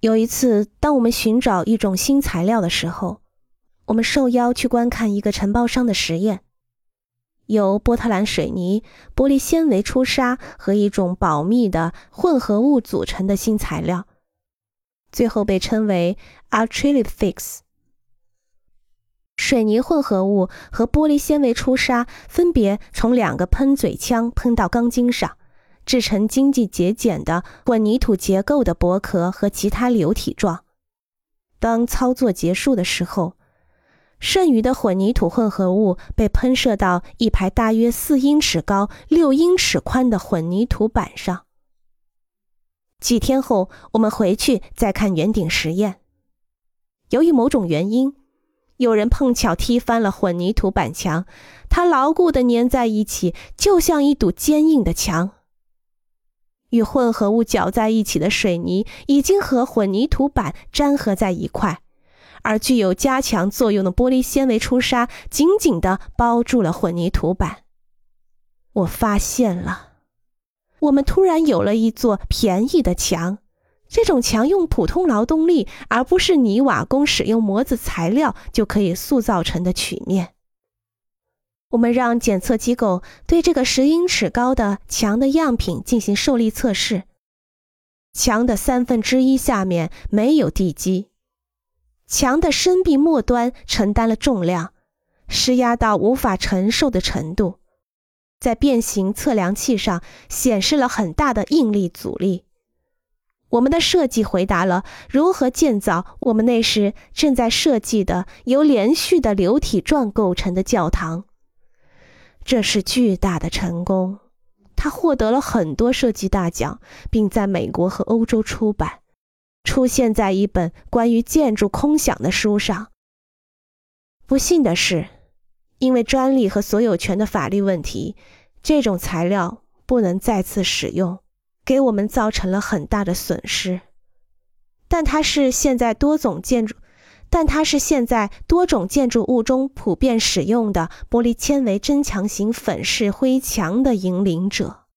有一次，当我们寻找一种新材料的时候，我们受邀去观看一个承包商的实验，由波特兰水泥、玻璃纤维出砂和一种保密的混合物组成的新材料，最后被称为 Acrylic Fix。水泥混合物和玻璃纤维出砂分别从两个喷嘴枪喷到钢筋上。制成经济节俭的混凝土结构的薄壳和其他流体状。当操作结束的时候，剩余的混凝土混合物被喷射到一排大约四英尺高、六英尺宽的混凝土板上。几天后，我们回去再看圆顶实验。由于某种原因，有人碰巧踢翻了混凝土板墙，它牢固地粘在一起，就像一堵坚硬的墙。与混合物搅在一起的水泥已经和混凝土板粘合在一块，而具有加强作用的玻璃纤维出砂紧紧地包住了混凝土板。我发现了，我们突然有了一座便宜的墙。这种墙用普通劳动力，而不是泥瓦工使用模子材料就可以塑造成的曲面。我们让检测机构对这个十英尺高的墙的样品进行受力测试。墙的三分之一下面没有地基，墙的深壁末端承担了重量，施压到无法承受的程度，在变形测量器上显示了很大的应力阻力。我们的设计回答了如何建造我们那时正在设计的由连续的流体状构成的教堂。这是巨大的成功，他获得了很多设计大奖，并在美国和欧洲出版，出现在一本关于建筑空想的书上。不幸的是，因为专利和所有权的法律问题，这种材料不能再次使用，给我们造成了很大的损失。但它是现在多种建筑。但它是现在多种建筑物中普遍使用的玻璃纤维增强型粉饰灰墙的引领者。